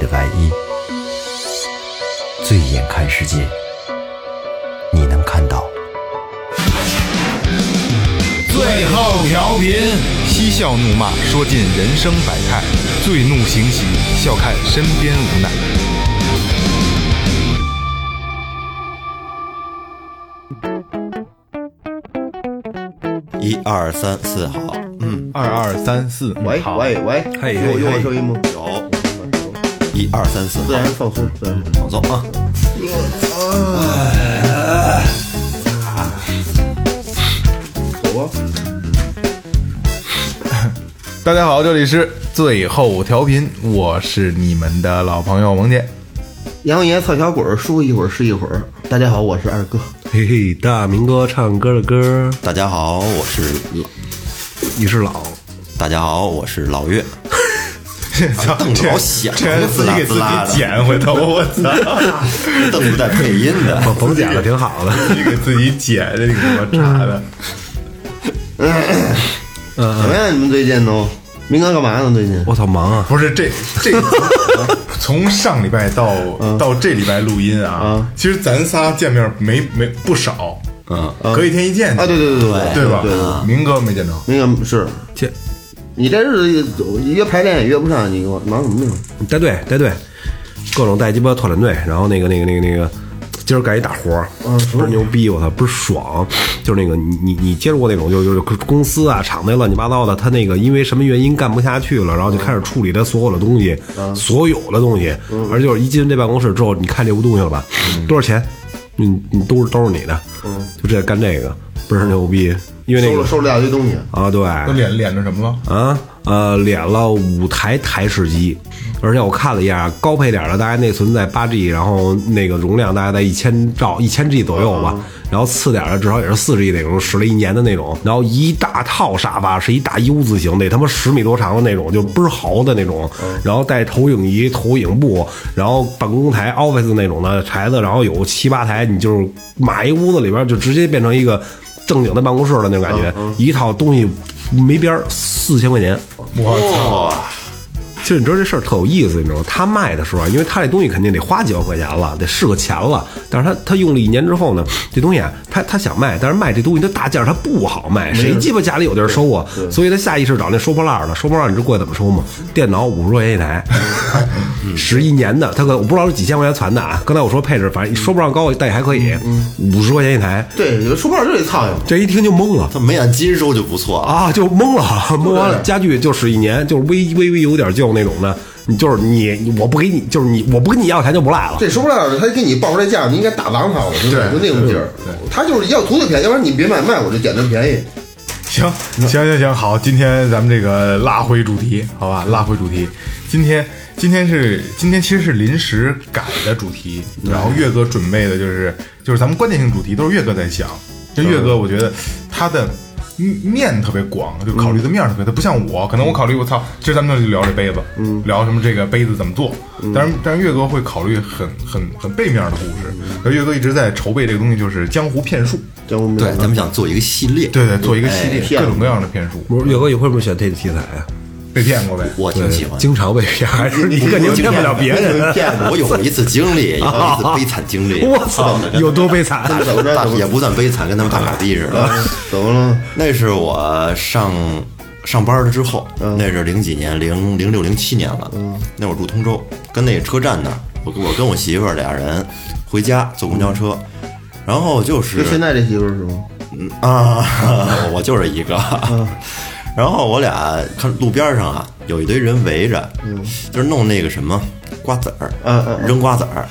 的外衣，醉眼看世界，你能看到。最后调频，嬉笑怒骂，说尽人生百态；醉怒行喜，笑看身边无奈。一二三四，好，嗯，二二三四，喂好。喂喂，嘿有有声音吗？有，一二三四，自然放松，自然放松啊！走啊！大家好，这里是最后调频，我是你们的老朋友萌姐。杨爷操小鬼儿，说一会儿是一会儿。大家好，我是二哥。嘿嘿，大明哥唱歌的歌，大家好，我是老，你是老，大家好，我是老岳。操 瞪着老响这还自己给自滋啦滋己剪回头，我操！邓不带配音的，甭甭剪了，挺好的。自己给自己剪，的，你给我查的。怎么样？你们最近都？明哥干嘛呢？最近？我操，忙啊！不是这这从上礼拜到到这礼拜录音啊嗯，其实咱仨见面没没不少，嗯，隔一天一见啊，对对对对对吧？明哥没见着，明哥是这你这日子约排练也约不上，你给我忙什么呢？带队带队，各种带鸡巴拓展队，然后那个那个那个那个，今儿干一大活儿，倍儿牛逼，我操，倍儿爽。就是那个你你你接触过那种，就就是公司啊厂子乱七八糟的，他那个因为什么原因干不下去了，然后就开始处理他所有的东西，所有的东西，而就是一进这办公室之后，你看这屋东西了吧？多少钱？你你都是都是你的，就这干这个倍儿牛逼，因为那个收了收了一大堆东西，啊，对，都脸脸着什么了？啊，呃，敛了五台台式机，而且我看了一下，高配点的大概内存在八 G，然后那个容量大概在一千兆、一千 G 左右吧。然后次点的至少也是四 G 那种，使了一年的那种。然后一大套沙发是一大 U 字形，得他妈十米多长的那种，就倍儿豪的那种。然后带投影仪、投影布，然后办公台 Office 那种的台子，然后有七八台，你就是码一屋子里边就直接变成一个正经的办公室的那种感觉，一套东西没边儿，四千块钱。我操！其实你知道这事儿特有意思，你知道吗？他卖的时候啊，因为他这东西肯定得花几万块钱了，得是个钱了。但是他他用了一年之后呢，这东西啊，他他想卖，但是卖这东西他大件儿他不好卖，谁鸡巴家里有地儿收啊？所以他下意识找那收破烂儿的。收破烂儿你知道过去怎么收吗？电脑五十块钱一台，使一年的，他可我不知道是几千块钱攒的啊。刚才我说配置，反正说不上高，但也还可以，五十块钱一台。对，有说不上就得操呀。这一听就懵了。他没按斤收就不错了。啊，就懵了，懵完了，家具就使一年，就是微微微有点旧那种的，你就是你，我不给你，就是你，我不跟你要钱就不赖了。这说不了，他给你报出来价，你应该打狼他，我就对就那种劲儿。他就是要图就便宜，要不然你别卖卖，我就捡这便宜。行行行行，好，今天咱们这个拉回主题，好吧，拉回主题。今天今天是今天其实是临时改的主题，然后岳哥准备的就是就是咱们关键性主题都是岳哥在想。就岳哥，我觉得他的面特别广，就考虑的面儿特别，他不像我，可能我考虑我操，其实咱们就聊这杯子，嗯，聊什么这个杯子怎么做，但是但是岳哥会考虑很很很背面的故事，而岳哥一直在筹备这个东西，就是江湖骗术，江湖对，咱们想做一个系列，对对，做一个系列，骗各种各样的骗术，不是岳哥，你会不会选这个题材啊？被骗过呗。我挺喜欢。经常被骗，还是你肯定骗不了别人。骗子。我有过一次经历，有一次悲惨经历。我操，有多悲惨！怎么着？也不算悲惨，跟他们大傻逼似的。怎么了？那是我上上班了之后，那是零几年，零零六零七年了。那会儿住通州，跟那个车站那儿，我跟我跟我媳妇儿俩人回家坐公交车，然后就是就现在这媳妇儿是吗？啊，我就是一个。然后我俩看路边上啊，有一堆人围着，就是弄那个什么瓜子儿，嗯嗯扔瓜子儿。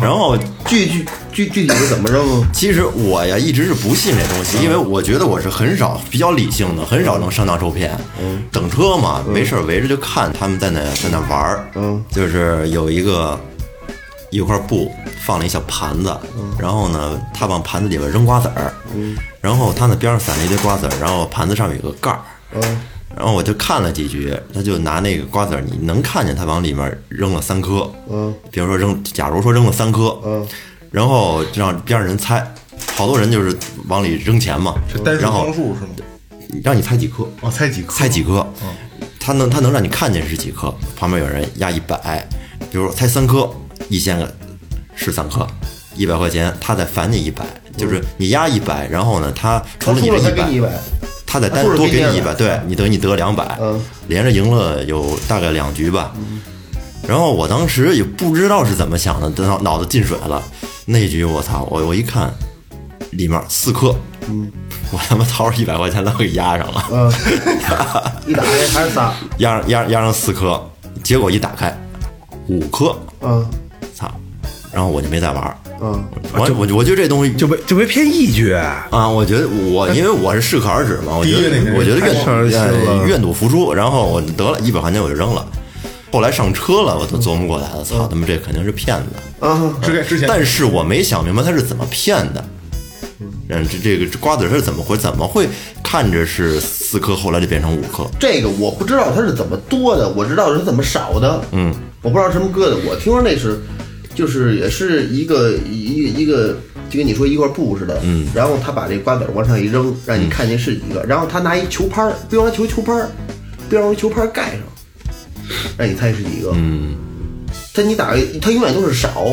然后具具具具体是怎么扔？啊？其实我呀一直是不信这东西，因为我觉得我是很少比较理性的，很少能上当受骗。等车嘛，没事儿围着就看他们在那在那玩儿。嗯，就是有一个一块布放了一小盘子，然后呢，他往盘子里边扔瓜子儿，然后他那边上散了一堆瓜子儿，然后盘子上面有个盖儿，然后我就看了几局，他就拿那个瓜子儿，你能看见他往里面扔了三颗，嗯，比如说扔，假如说扔了三颗，嗯，然后就让边上人猜，好多人就是往里扔钱嘛。是单，数然后双数是吗？让你猜几颗，哦，猜几颗？猜几颗，他能他能让你看见是几颗，旁边有人压一百，比如说猜三颗，一千个是三颗，一百块钱，他再返你一百，就是你压一百，然后呢，他除了了你的一百，他再单独多给你200给你一百，对你等于你得两百嗯，连着赢了有大概两局吧。然后我当时也不知道是怎么想的，脑脑子进水了。那局我操，我我一看，里面四颗，嗯，我他妈掏出一百块钱都给压上了，嗯，一打开还是仨，压上压压上四颗，结果一打开五颗，嗯操！然后我就没再玩儿。嗯，我我我觉得这东西就被就被骗一局，啊，我觉得我因为我是适可而止嘛，我觉得我觉得愿愿赌服输，然后我得了一百块钱我就扔了。后来上车了，我都琢磨过来了，操他妈这肯定是骗子。啊，之前之前但是我没想明白他是怎么骗的。嗯，这这个这瓜子是怎么回怎么会看着是四颗，后来就变成五颗？这个我不知道它是怎么多的，我知道是怎么少的。嗯，我不知道什么割的。我听说那是，就是也是一个一个一个，就跟你说一块布似的。嗯，然后他把这瓜子往上一扔，让你看见是几个。然后他拿一球拍儿，标上球球拍儿，标上球拍儿盖上，让你猜是几个。嗯，他你打，他永远都是少。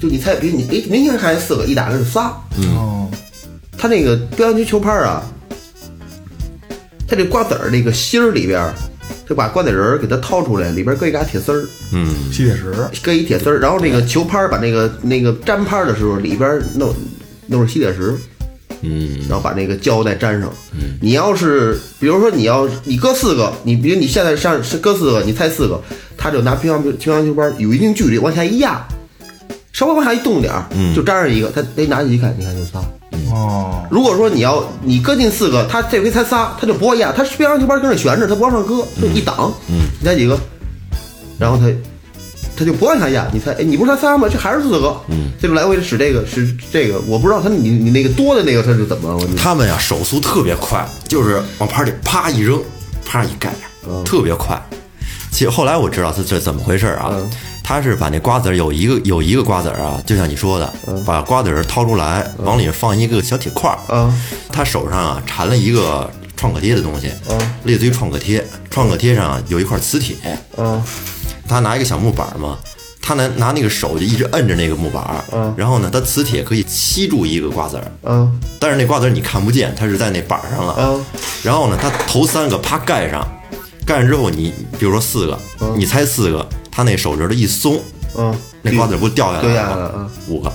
就你猜，比如你哎，明显看见四个，一打开是仨。哦，他那个乒乓球球拍儿啊，他这瓜子儿那个芯儿里边儿，他把瓜子仁儿给它掏出来，里边儿搁一嘎铁丝儿。吸铁石，搁一铁丝儿，然后那个球拍儿把那个那个粘拍儿的时候，里边儿弄弄上吸铁石，嗯，然后把那个胶带粘上。你要是比如说你要你搁四个，你比如你现在上是搁四个，你猜四个，他就拿乒乓乒乓球拍儿有一定距离往下一压，稍微往下一动点儿，就粘上一个，他得拿起一看，你看就仨。哦，如果说你要你搁进四个，他这回才仨，他就不会压，他乒乓球拍儿跟那悬着，他不往上搁，就一挡，嗯，你猜几个？然后他他就不往下压，你猜，哎，你不是才仨吗？这还是四个，嗯，这就来回使这个使这个，我不知道他你你那个多的那个他是怎么，他们呀手速特别快，就是往盘里啪一扔，啪一盖，特别快。其实后来我知道他这怎么回事儿啊，他是把那瓜子儿有一个有一个瓜子儿啊，就像你说的，把瓜子儿掏出来，往里放一个小铁块儿，嗯。他手上啊缠了一个创可贴的东西，类似于创可贴，创可贴上有一块磁铁，嗯。他拿一个小木板嘛，他拿拿那个手就一直摁着那个木板，然后呢，他磁铁可以吸住一个瓜子儿，嗯。但是那瓜子儿你看不见，它是在那板上了。嗯。然后呢，他头三个啪盖上，盖上之后你比如说四个，你猜四个，他那手指头一松，嗯，那瓜子儿不掉下来了吗？下来了啊五个，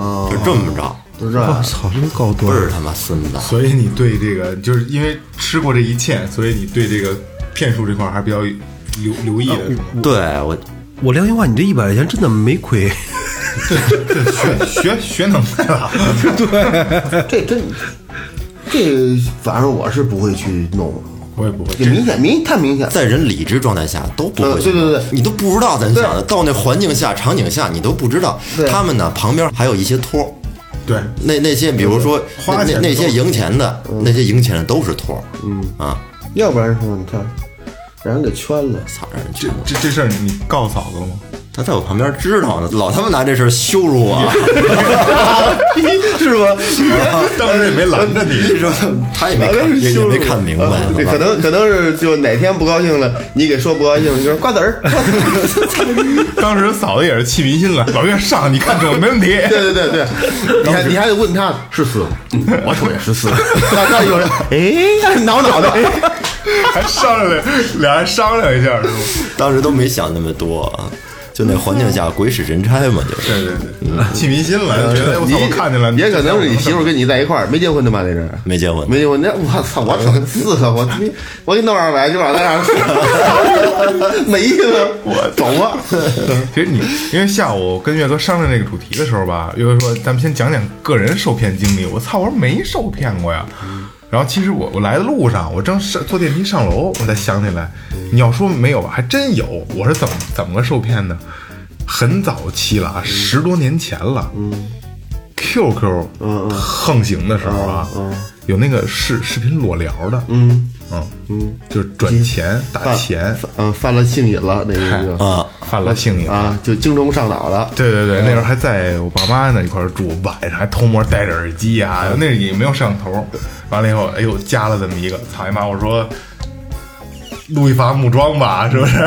啊，就这么着，就这样，我操，真够多倍儿他妈孙子。所以你对这个就是因为吃过这一堑，所以你对这个骗术这块儿还比较留留意的？对我，我良心话，你这一百块钱真的没亏。学学学能耐了，对这真这反正我是不会去弄，我也不会。这明显明太明显，在人理智状态下都不会对对对你都不知道咱想的，到那环境下、场景下，你都不知道。他们呢旁边还有一些托儿，对，那那些比如说那花钱那那些赢钱的，那些赢钱的都是托儿，嗯啊，要不然说你看让人给圈了。操，让人这圈了。这这事儿你告诉嫂子了吗？他在我旁边知道呢，老他妈拿这事儿羞辱我，是吧？当时也没拦着你，是吧他也没看也也没看明白啊，对可能可能是就哪天不高兴了，你给说不高兴，你说瓜子儿，当时嫂子也是气迷心了。老岳上，你看准没问题。对对对对，你还你还得问他是四，嗯我瞅也是四，那那有人哎挠脑袋，还商量了，俩人商量一下是吗？当时都没想那么多，就那环境下鬼使神差嘛，就是。对对对，气迷心了，觉得哎我操，我看见了，也可能是你媳妇跟你在一块儿，没结婚的吧？那是没结婚，没结婚，那我操，我瞅四个，我我给你弄二百就往那上，没意思，我走吧。其实你因为下午跟岳哥商量这个主题的时候吧，岳哥说咱们先讲讲个人受骗经历。我操，我说没受骗过呀。然后其实我我来的路上，我正上坐电梯上楼，我才想起来，你要说没有吧，还真有。我是怎么怎么个受骗的？很早期了啊，十多年前了。嗯，QQ 横行的时候啊，有那个视视频裸聊的。嗯嗯嗯，就是转钱打钱，嗯，犯了性瘾了，那个就啊，犯了性瘾啊，就精虫上脑了。对对对，那时候还在我爸妈那一块住，晚上还偷摸戴着耳机啊，那也没有摄像头。完了以后，哎呦，加了这么一个，操你妈！我说，路易发木桩吧，是不是？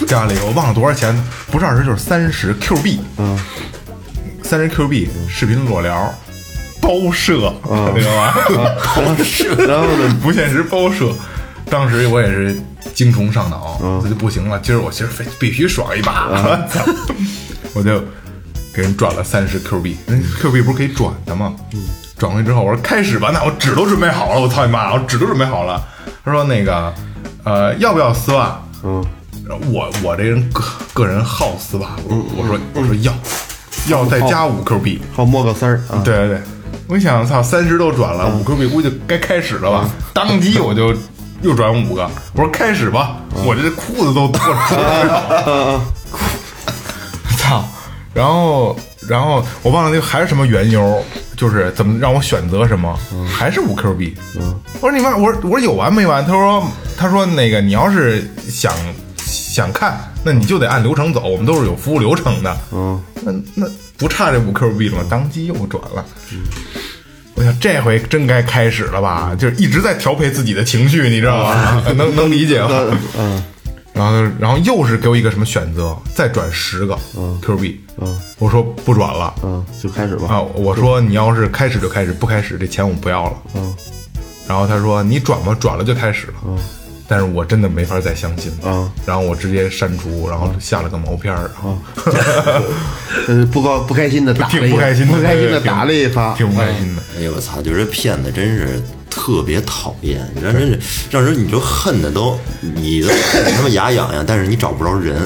加了一个，我忘了多少钱，不是二十就是三十 Q 币，嗯，三十 Q 币，视频裸聊，包摄，知道吧？然后呢，不现实包射。当时我也是精虫上脑，这就不行了。今儿我今儿非必须爽一把，操 我就给人转了三十 Q 币。那 Q 币不是可以转的吗？转过去之后，我说开始吧，那我纸都准备好了，我操你妈，我纸都准备好了。他说那个呃，要不要丝袜？嗯，我我这人个个人好丝袜，我我说我说要要再加五 Q 币。好摸个丝儿啊。对对对，我一想，操，三十都转了，五 Q 币估计该开始了吧？当即我就又转五个，我说开始吧，我这裤子都脱了，操！然后然后我忘了那个还是什么缘由，就是怎么让我选择什么，还是五 Q 币。我说你妈，我说我说有完没完？他说他说那个你要是想想看，那你就得按流程走，我们都是有服务流程的。嗯，那那不差这五 Q 币了吗？当即又转了。我想这回真该开始了吧？就是一直在调配自己的情绪，你知道吗？能能理解吗？嗯然后然后又是给我一个什么选择，再转十个 Q 币。嗯我说不转了嗯，就开始吧。啊！我说你要是开始就开始，不开始这钱我不要了。嗯然后他说你转吧，转了就开始了。但是我真的没法再相信了。啊然后我直接删除，然后下了个毛片儿，然后呃，不高不开心的打了一挺不开心的，不开心的打了一发。挺不开心的。哎呦我操！就这骗子真是特别讨厌，让人是让人你就恨的都你都恨得他妈牙痒痒，但是你找不着人，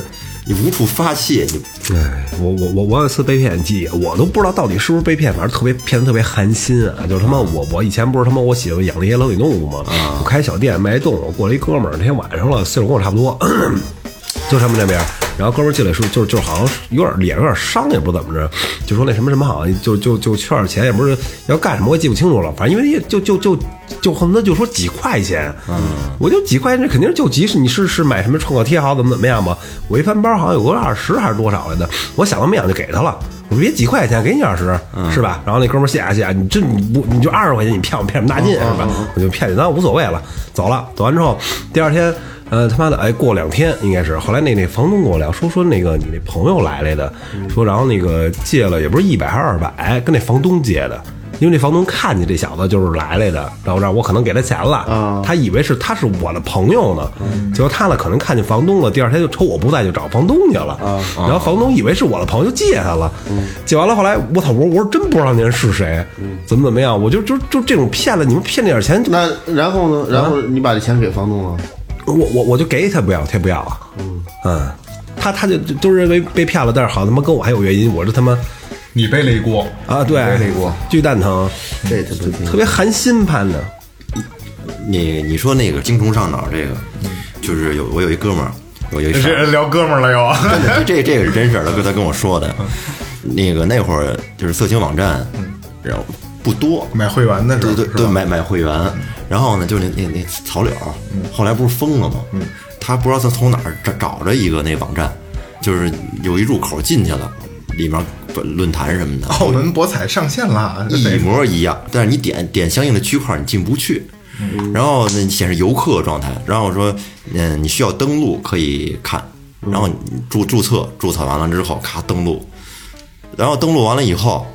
你无处发泄，你哎，我我我我有一次被骗记，我都不知道到底是不是被骗，反正特别骗的特别寒心啊！就是他妈我我以前不是他妈我喜欢养了一些冷血动物吗？我开小店卖动物，过来一哥们儿，那天晚上了，岁数跟我差不多，就他们那边。然后哥们儿进来说，就是就是好像有点脸有点伤，也不知道怎么着，就说那什么什么好像就就就缺点钱，也不是要干什么，我也记不清楚了。反正因为也就就就就恨不得就说几块钱，嗯，我就几块钱，这肯定是救急，是你是是买什么创可贴好怎么怎么样吧？我一翻包好像有个二十还是多少来的，我想都没想就给他了。我说别几块钱，给你二十，是吧？然后那哥们儿谢谢谢谢，你这你不你就二十块钱，你骗我骗什么大劲是吧？我就骗你，那无所谓了，走了。走完之后，第二天，呃，他妈的，哎，过两天应该是，后来那那房东跟我聊说说那个你那朋友来来的，说然后那个借了也不是一百还是二百，跟那房东借的。因为那房东看见这小子就是来来的，然后让我可能给他钱了，他以为是他是我的朋友呢，结果他呢可能看见房东了，第二天就瞅我不在就找房东去了，然后房东以为是我的朋友就借他了，借完了后来我操，我说我说真不知道那人是谁，怎么怎么样，我就就就这种骗了你们骗这点钱，那然后呢？然后你把这钱给房东了？我我我就给他不要，他不要啊，嗯，他他就就都认为被骗了，但是好他妈跟我还有原因，我这他妈你背了一锅啊对背了一锅。巨蛋疼，这他不听。特别寒心盼的。你你说那个精虫上脑这个，就是有我有一哥们儿，我有一这聊哥们儿了又，这这个是真事儿，他 跟他跟我说的。那个那会儿就是色情网站，然后不多，买会员的时候，对对对，买买会员，然后呢，就是那那那草柳，后来不是封了吗？他不知道他从哪儿找找着一个那网站，就是有一入口进去了，里面论坛什么的，澳门博彩上线了，这一模一样，但是你点点相应的区块你进不去，然后呢显示游客状态，然后说嗯你需要登录可以看，然后你注注册注册完了之后咔登录，然后登录完了以后，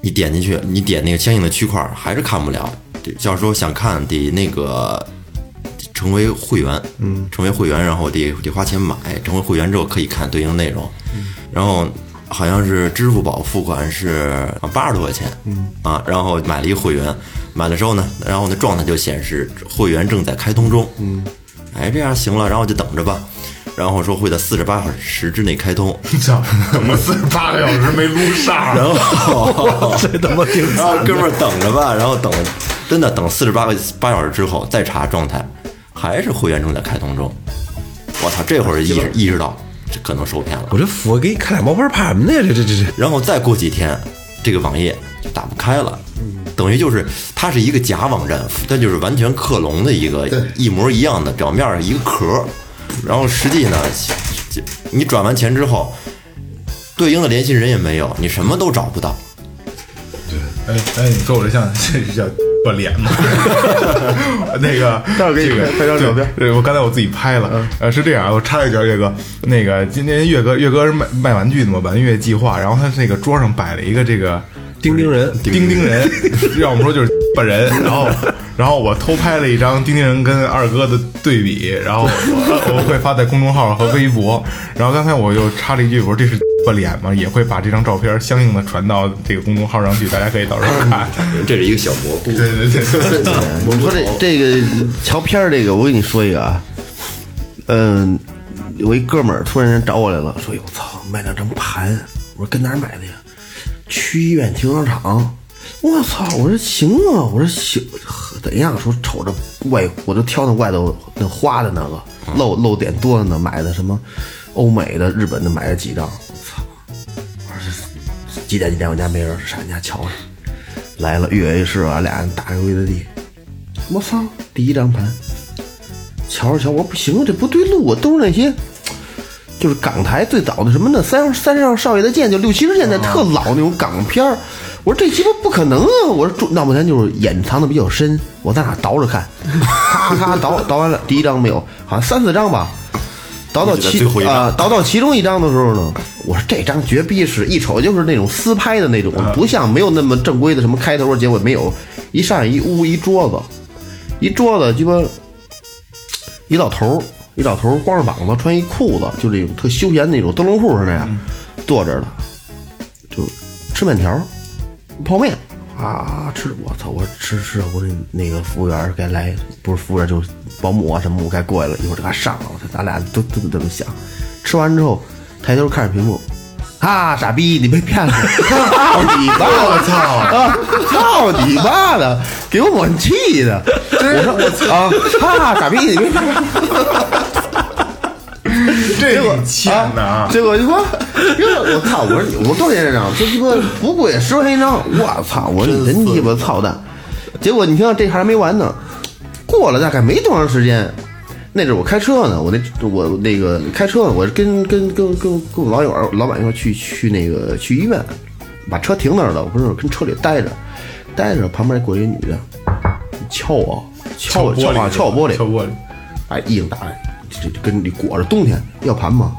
你点进去你点那个相应的区块还是看不了，要说想看得那个。成为会员，嗯，成为会员，然后得得花钱买，成为会员之后可以看对应内容，然后好像是支付宝付款是八十多块钱，嗯啊，然后买了一个会员，买的时候呢，然后那状态就显示会员正在开通中，嗯，哎，这样行了，然后就等着吧，然后说会在四十八小时之内开通，操，怎么四十八个小时没撸上？然后 这他妈挺然后哥们儿等着吧，然后等真的等四十八个八小时之后再查状态，还是会员正在开通中，我操，这会儿意识意识到这可能受骗了。我这我给你开俩毛片怕什么呢？这这这这，然后再过几天，这个网页就打不开了，等于就是它是一个假网站，它就是完全克隆的一个一模一样的表面儿一个壳儿，然后实际呢，你转完钱之后，对应的联系人也没有，你什么都找不到。对哎哎，你说我这像这是叫 不脸吗？那个，待会儿给你拍拍张照片对对我刚才我自己拍了。呃，是这样，我插一句，岳哥，那个今天岳哥，岳哥是卖卖玩具的嘛，玩乐计划，然后他那个桌上摆了一个这个钉钉人，钉钉人，要我们说就是本 人，然后。然后我偷拍了一张钉钉人跟二哥的对比，然后我我会发在公众号和微博。然后刚才我又插了一句，我说这是不脸吗？也会把这张照片相应的传到这个公众号上去，大家可以到时候看。这是一个小蘑菇。对对对，我说这这个瞧片儿这个，我跟你说一个啊，嗯，有一哥们儿突然间找我来了，说：“哟，操，卖两张盘。”我说：“跟哪儿买的呀？”区医院停车场。我操！我说行啊，我说行，怎样？说瞅着外，我就挑那外头那花的那个漏漏点多的呢，买的什么欧美的、日本的，买了几张。我操！我说这几点几点？我家没人，上你家瞧瞧。来了，跃跃是啊，俩人打个跪的地。我操！第一张盘，瞧着瞧，我说不行，这不对路啊，都是那些。就是港台最早的什么那？三三上少爷的剑，就六七十年代特老那种港片儿。我说这鸡巴不可能啊！我说中闹半天就是掩藏的比较深，我在哪倒着看，咔咔倒倒完了，第一张没有，好像三四张吧。倒到其啊，倒到其中一张的时候呢，我说这张绝逼是一瞅就是那种私拍的那种，不像没有那么正规的什么开头结尾没有。一上来一屋一桌子，一桌子鸡巴一老头儿，一老头儿光着膀子，穿一裤子，就这种特休闲那种灯笼裤似的呀，坐着的，就吃面条儿、泡面啊，吃我操！我吃吃，我说那个服务员该来，不是服务员就是保姆啊什么，我该过来了，一会儿就给他上了。我操，咱俩都都这么想。吃完之后，抬头看着屏幕。啊，傻逼！你被骗了！操你妈！我操！啊，操你妈的！给我气的！我说我操！啊，傻逼！你被骗了！这挺欠的啊！结果就说，因为我操！我说你我多少钱一张？这鸡巴不贵，十块钱一张。我操！我说你真鸡巴操蛋！结果你听这还没完呢，过了大概没多长时间，那阵儿我开车呢，我那我那个开车呢，我是跟跟跟跟跟我老友儿老板一块儿去去那个去医院，把车停那儿了，我不是跟车里待着，待着旁边过一个女的，敲我，敲我，敲我，敲我玻璃，敲玻璃。哎，衣裳打开，这这跟你裹着，冬天要盘吗？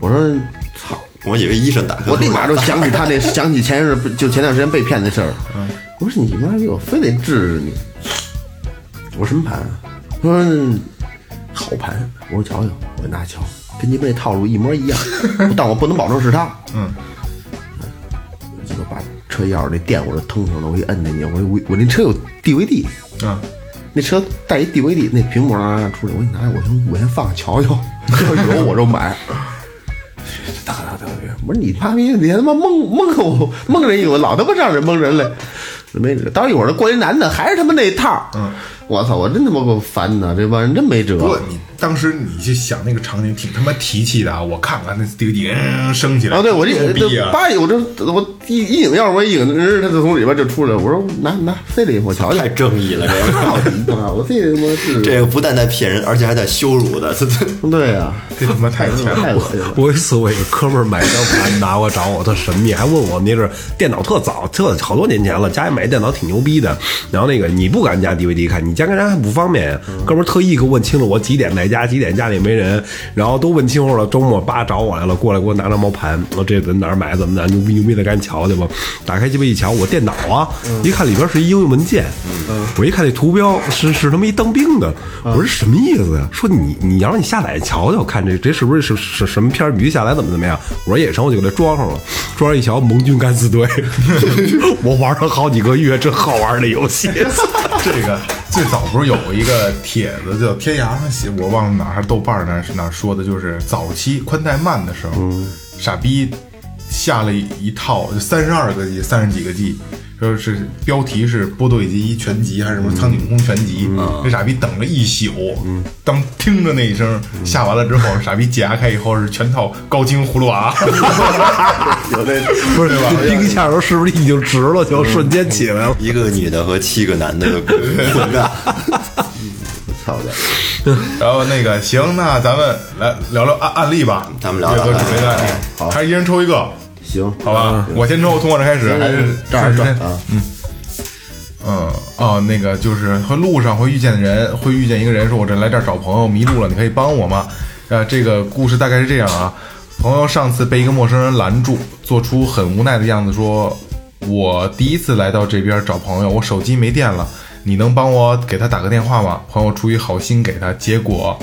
我说操！我以为医生打开，我立马就想起他那，想起前日就前段时间被骗那事儿。我说你妈逼，我非得治治你。我说什么盘啊？他说好盘。我说瞧瞧，我拿瞧，跟你们那套路一模一样，但我不能保证是他。嗯，结果把车钥匙那电我就腾上了，我一摁那钮，我我我那车有 DVD，啊，那车带一 DVD，那屏幕啊出来，我给你拿，我先我先放瞧瞧，要 有我就买。大大大别！我说你妈逼，你他妈蒙蒙我蒙人一个，老他妈让人蒙人了。没辙，到一会儿过一男的，还是他妈那套。嗯，我操，我真他妈够烦的，这帮人真没辙。不过你当时你去想那个场景，挺他妈提气的啊！我看看那 DVD 嗯升起来，啊，对我这牛逼啊！叭，我这我一一拧钥匙，我一拧，人他就从里边就出来了。我说拿拿飞里，我瞧瞧太。正义了，这个操你妈！我这他妈是这个不但在骗人，而且还在羞辱的，这这对呀，这他妈太欠了。太恶心了。我有一次，我一个哥们儿买张盘拿过找我，特神秘，还问我那阵电脑特早，特好多年前了，家里买电脑挺牛逼的。然后那个你不敢加 DVD 看，你加跟人还不方便呀。哥们儿特意给我问清了我几点在家，几点家里没人，然后都问清楚了。周末叭找我来了，过来给我拿张毛盘，我这在哪儿买，怎么的，牛逼牛逼的，赶紧瞧去吧。打开鸡巴一瞧，我电脑啊，一看里边是一应用文件，我一看那图标是是他妈一当兵的，我说什么意思呀？说你你要让你下载瞧瞧，看这这是不是是是什么片儿？你必须下载怎么怎么样？我说也成，我就给它装上了。装上一瞧，盟军敢死队，我玩了好几个月，这好玩的游戏。这个最早不是有一个帖子叫天涯上写，我忘了哪还是豆瓣儿那是哪说的，就是早期宽带慢的时候，傻逼下了一一套就三十二个 G、三十几个 G，就是标题是波多野结衣全集还是什么苍井空全集，那傻逼等了一宿，当听着那一声下完了之后，傻逼解压开以后是全套高清葫芦娃，有那不是吧冰一下的时候是不是已经直了，就瞬间起来了？一个女的和七个男的 混战，操的！然后那个行，那咱们来聊聊案案例吧，咱们聊聊准备的。案例，好。还是一人抽一个，行，好吧？我先抽，从我这开始，还是这儿转啊，嗯哦，那个就是和路上会遇见的人，会遇见一个人说：“我这来这儿找朋友，迷路了，你可以帮我吗？”呃，这个故事大概是这样啊：朋友上次被一个陌生人拦住，做出很无奈的样子，说：“我第一次来到这边找朋友，我手机没电了，你能帮我给他打个电话吗？”朋友出于好心给他，结果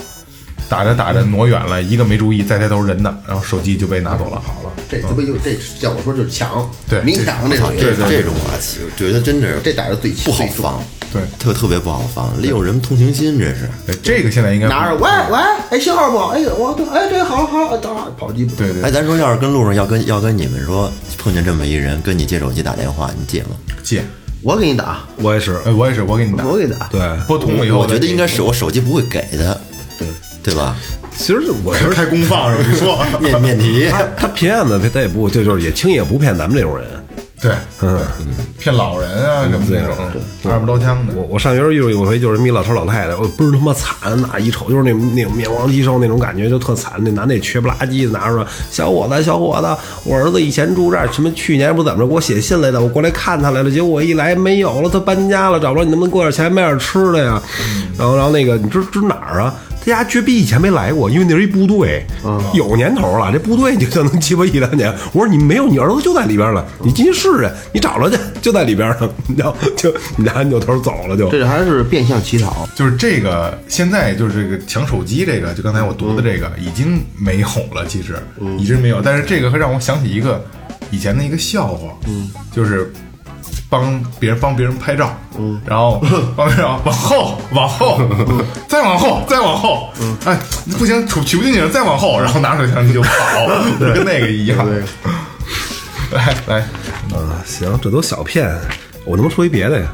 打着打着挪远了，一个没注意，再抬头人呢，然后手机就被拿走了。好了，这他妈就这叫我说就是抢，对明抢这种，这这种啊，我觉得真是这逮着最不好防，对。特特别不好防，利用人们同情心，这是。这个现在应该拿着喂喂，哎信号不好？哎我对，哎这好好，等会儿跑机对对哎，咱说要是跟路上要跟要跟你们说碰见这么一人跟你借手机打电话，你借吗？借，我给你打，我也是，哎，我也是，我给你打，我给你打，对，拨通了以后，我觉得应该是我手机不会给的，对对吧？其实我觉得开功放是吧？你 说，面面题，他他骗子，他他也不就就是也轻易也不骗咱们这种人。对，嗯，骗老人啊什么那种，二不刀枪的。我我上学时候遇到有回就是一老头老太太，我倍儿他妈惨，那一瞅就是那那种面黄肌瘦那种感觉，就特惨。那男的也缺不拉几的，拿着说小伙子小伙子，我儿子以前住这儿，什么去年不怎么着给我写信来的，我过来看他来了，结果我一来没有了，他搬家了，找不着，你能不能给我点钱买点吃的呀？然后然后那个你知知哪儿啊？他家绝逼以前没来过，因为那是一部队，有年头了。这部队就就能鸡巴一两年。我说你没有，你儿子就在里边了，你进去试试，你找着去，就在里边了。然后就你俩扭头走了就。这还是变相乞讨，就是这个，现在就是这个抢手机这个，就刚才我读的这个已经没有了，其实一直没有。但是这个会让我想起一个以前的一个笑话，嗯，就是帮别人帮别人拍照，嗯，然后 帮别人往后往后，再往后再往后，嗯，哎，不行，取取不进去了，再往后，然后拿手相机就跑，跟那个一样。来 来，嗯，行，这都小骗，我能不能说一别的呀？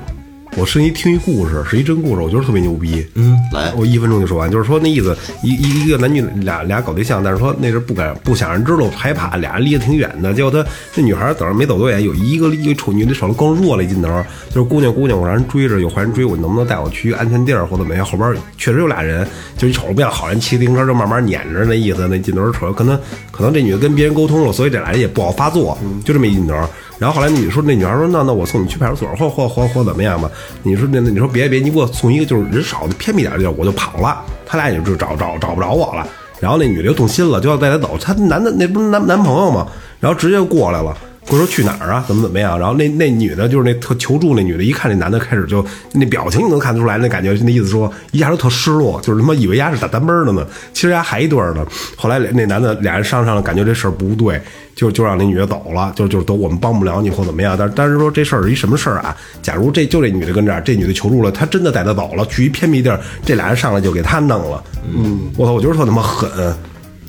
我是一听一故事，是一真故事，我觉得特别牛逼。嗯，来，我一分钟就说完，就是说那意思，一一一个男女俩俩搞对象，但是说那是不敢不想让人知道，害怕，俩人离得挺远的。结果他那女孩等着没走多远，有一个一个瞅女的手里更弱了一劲头，就是姑娘姑娘，我让人追着，有坏人追我，你能不能带我去安全地儿或怎么样？后边确实有俩人，就一瞅着不像好人，骑自行车就慢慢撵着那意思，那劲头瞅着可能可能这女的跟别人沟通了，所以这俩人也不好发作，就这么一劲头。然后后来你说，那女孩说，那那我送你去派出所，或或或或怎么样吧？你说那那你说别别，你给我送一个就是人少的偏僻点的地儿，我就跑了。他俩也就找找找不着我了。然后那女的又动心了，就要带他走。他男的那不是男男朋友吗？然后直接过来了。我说去哪儿啊？怎么怎么样？然后那那女的，就是那特求助那女的，一看那男的开始就那表情，你能看得出来，那感觉那意思说一下就特失落，就是他妈以为丫是打单奔的呢，其实丫还一对儿呢。后来那男的俩人商量了，感觉这事儿不对，就就让那女的走了，就就都我们帮不了你或怎么样。但但是说这事儿是一什么事儿啊？假如这就这女的跟这儿，这女的求助了，她真的带她走了，去一偏僻地儿，这俩人上来就给她弄了。嗯，我操，我觉得特他妈狠。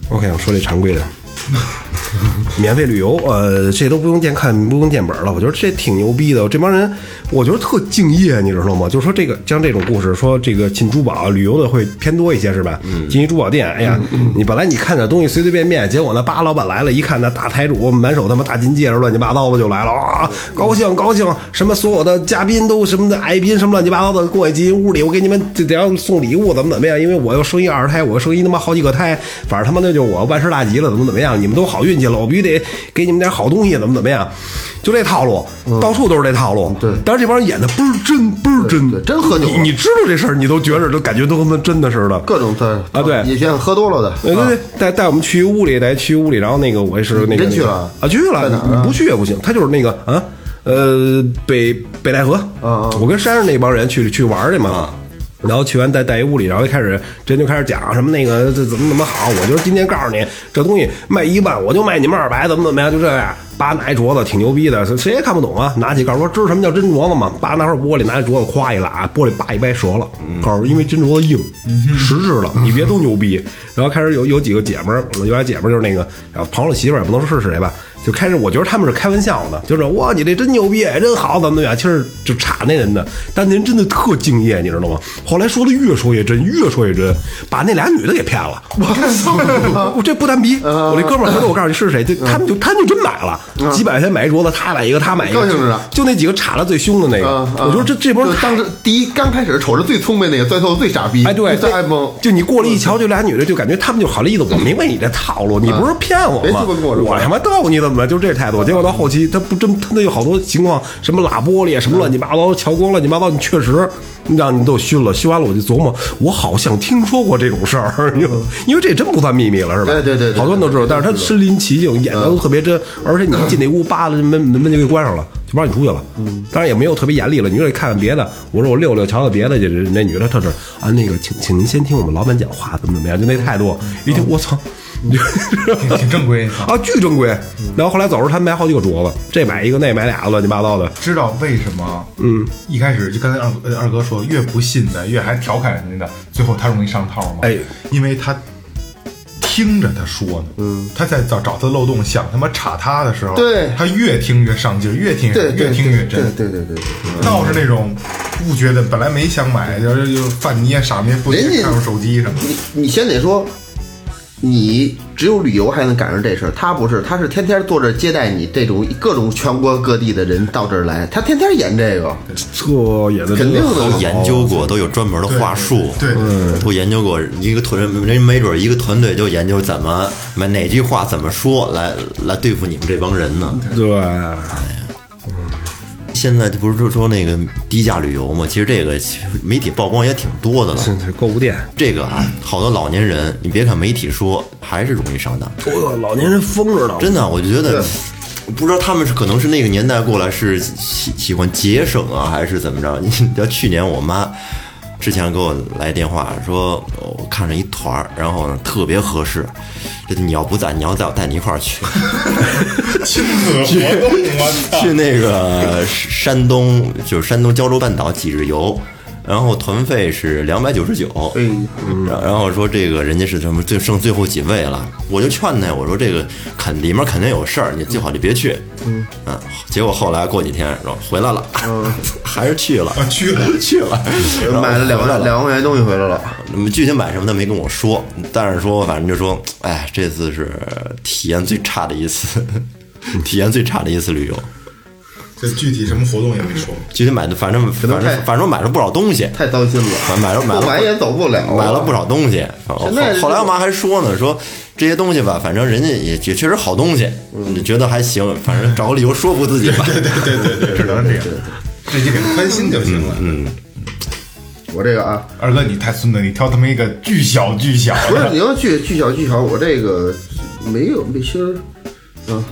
OK，我说这常规的。免费旅游，呃，这都不用见看，不用见本了。我觉得这挺牛逼的。这帮人，我觉得特敬业，你知道吗？就是说这个像这种故事，说这个进珠宝旅游的会偏多一些，是吧？嗯。进一珠宝店，哎呀，你本来你看点东西随随便便，结果那八老板来了，一看那大台主满手他妈大金戒指，乱七八糟的就来了啊！高兴高兴，什么所有的嘉宾都什么的爱宾什么乱七八糟的过去进屋里，我给你们得要送礼物怎么怎么样？因为我要生一二胎，我要生一他妈好几个胎，反正他妈那就我万事大吉了，怎么怎么样？你们都好运气了，我必须得给你们点好东西，怎么怎么样？就这套路，到处都是这套路。对。但是这帮人演的倍儿真，倍儿真，的真喝酒你你知道这事儿，你都觉着都感觉都他妈真的似的。各种的啊对。以前喝多了的，对对对，带带我们去屋里，带去屋里，然后那个我也是那个真去了啊，去了，在哪不去也不行。他就是那个啊，呃，北北戴河，啊我跟山上那帮人去去玩去嘛。然后去完带带一屋里，然后一开始真就开始讲什么那个这怎么怎么好，我就是今天告诉你这东西卖一万，我就卖你们二百，怎么怎么样，就这样。扒拿一镯子挺牛逼的，谁谁也看不懂啊。拿起告诉说知道什么叫真镯子吗？扒拿块玻璃，拿一镯子咵一拉，玻璃叭一掰折了。告诉因为真镯子硬，实质的，你别都牛逼。然后开始有有几个姐们儿，有俩姐们儿就是那个，然后朋友媳妇儿也不能说是谁吧，就开始我觉得他们是开玩笑的，就是哇你这真牛逼，真好，怎么怎么样，其实就插那人的，但那人真的特敬业，你知道吗？后来说的越说越真，越说越真，把那俩女的给骗了。我我这不单逼，我这哥们儿回头我告诉你是谁，就他们就他们就真买了，几百块钱买一镯子，他买一个，他买一个，高兴着呢就那几个插的最凶的那个，啊，我觉得这这波当时第一刚开始瞅着最聪明那个，最后最傻逼，哎，对，最爱蒙。就你过来一瞧，这俩女的就感觉他们就好了意思，我明白你这套路，你不是骗我吗？我他妈逗你怎么？就这态度。结果到后期，他不真，他那有好多情况，什么拉玻璃，什么乱七八糟，瞧光乱七八糟，你确实让你都熏了。熏完了，我就琢磨，我好像听说过这种事儿，因为这真不算秘密了，是吧？对对对对好多人都知道。但是他身临其境，演的都特别真，而且你一进那屋，扒了门门门就给关上了，就不让你出去了。嗯，当然也没有特别严厉了，你说你看看别的，我说我溜溜瞧瞧别的去，那女的特是啊，那个请请您先听我们老板讲话，怎么怎么样，就那态度，一听我操。你挺挺正规啊。啊，巨正规。然后后来走时候，他买好几个镯子，这买一个，那买俩，乱七八糟的。知道为什么？嗯，一开始就刚才二呃二哥说，越不信的，越还调侃人家的，最后他容易上套吗？哎，因为他听着他说呢，嗯，他在找找他漏洞，想他妈插他的时候，对他越听越上劲，越听越听越真。对对对对对。倒是那种不觉得，本来没想买，就是就犯捏傻捏不看手机什么的。你你先得说，你只有旅游还能赶上这事儿，他不是，他是天天坐这接待你这种各种全国各地的人到这儿来，他天天演这个，这演的肯定都研究过，都有专门的话术，对都研究过一个团人人没准一个团队就研究怎么买哪句话怎么说来来对付你们这帮人呢。对，现在不是说说那个低价旅游吗？其实这个媒体曝光也挺多的了。是是购物店，这个啊，好多老年人，你别看媒体说，还是容易上当。哦，老年人疯着呢，真的，我就觉得，不知道他们是可能是那个年代过来是喜喜欢节省啊，还是怎么着？你知道去年我妈之前给我来电话说，我看着一团儿，然后呢特别合适，这你要不在，你要在我带你一块儿去，亲子活动，我去那个山东，就是山东胶州半岛几日游。然后团费是两百九十九，哎然然后说这个人家是什么最剩最后几位了，我就劝他，我说这个肯里面肯定有事儿，你最好就别去。嗯。结果后来过几天说回来了，还是去了，啊去了。去了，买了两万两万块钱东西回来了，那么具体买什么他没跟我说，但是说反正就说，哎，这次是体验最差的一次，体验最差的一次旅游。这具体什么活动也没说。具体买的，反正反正反正买了不少东西，太糟心了，买买了买了不买也走不了啊，买了不少东西。后现在后来我妈还说呢，说这些东西吧，反正人家也也确实好东西，你觉得还行，反正找个理由说服自己吧。对对对对对，只能这样，自己给他宽心就行了。嗯，我这个啊，二哥你太孙子，你挑他妈一个巨小巨小不是，你要巨巨小巨小，我这个没有这星儿啊，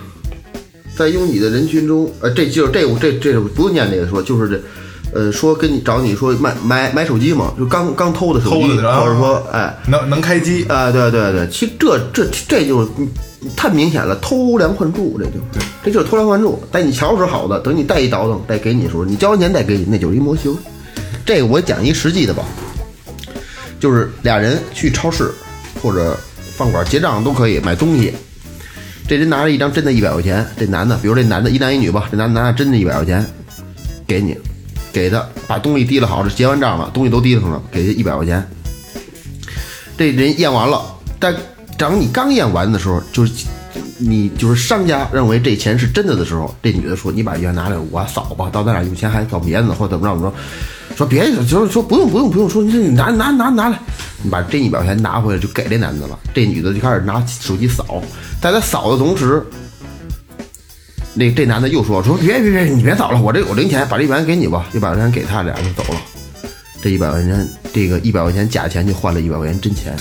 在拥挤的人群中，呃，这就是这我这这不用念这个说，就是这。呃，说跟你找你说买买买手机嘛，就刚刚偷的手机，偷的或者说哎，能能开机，啊，对对对，其实这这这就太明显了，偷梁换柱，这就是，这就是偷梁换柱。但你瞧是好的，等你带一倒腾再给你的时候，你交完钱再给你，那就是一模型。这个我讲一实际的吧，就是俩人去超市或者饭馆结账都可以买东西，这人拿着一张真的一百块钱，这男的，比如这男的一男一女吧，这男的拿着真的一百块钱给你，给他把东西提了好，这结完账了，东西都提上了，给他一百块钱。这人验完了，但等你刚验完的时候，就是你就是商家认为这钱是真的的时候，这女的说：“你把钱拿来，我扫吧，到咱俩有钱还扫别的，或者怎么着怎么着。”说别就是说不用不用不用，说你这你拿拿拿拿来，你把这一百块钱拿回来就给这男的了。这女的就开始拿手机扫，在她扫的同时，那这男的又说说别别别，你别扫了，我这有零钱，把这一百块钱给你吧，一百块钱给他，俩就走了。这一百块钱，这个一百块钱假钱就换了一百块钱真钱。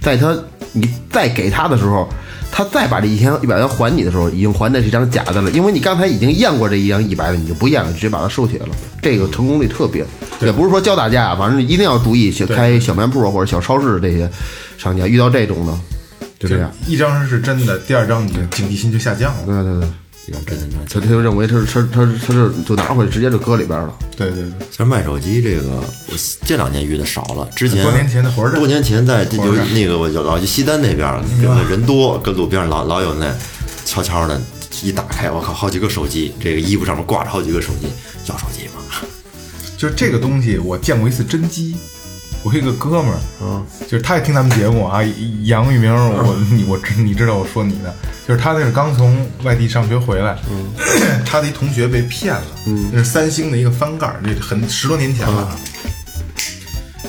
在他你再给他的时候，他再把这一千一百元还你的时候，已经还的是一张假的了，因为你刚才已经验过这一张一百的，你就不验了，直接把它收起来了。这个成功率特别，也不是说教大家啊，反正一定要注意，去开小卖部啊或者小超市这些商家遇到这种的，就这样。一张是真的，第二张你的警惕心就下降了。对对对，真的真的。他他就认为他是他他他是就拿回去直接就搁里边了。对对对，其实卖手机这个，我这两年遇的少了。之前多年前的火车站多年前在就那个我就老去西单那边儿，这个人多，跟路边上老老有那悄悄的一打开，我靠，好几个手机，这个衣服上面挂着好几个手机，要手机吗？就是这个东西，我见过一次真机。我有一个哥们儿，嗯，就是他也听咱们节目啊，杨玉明，我你我知你知道我说你的，就是他那是刚从外地上学回来，嗯，他的一同学被骗了，嗯，那是三星的一个翻盖儿，这很十多年前了。啊。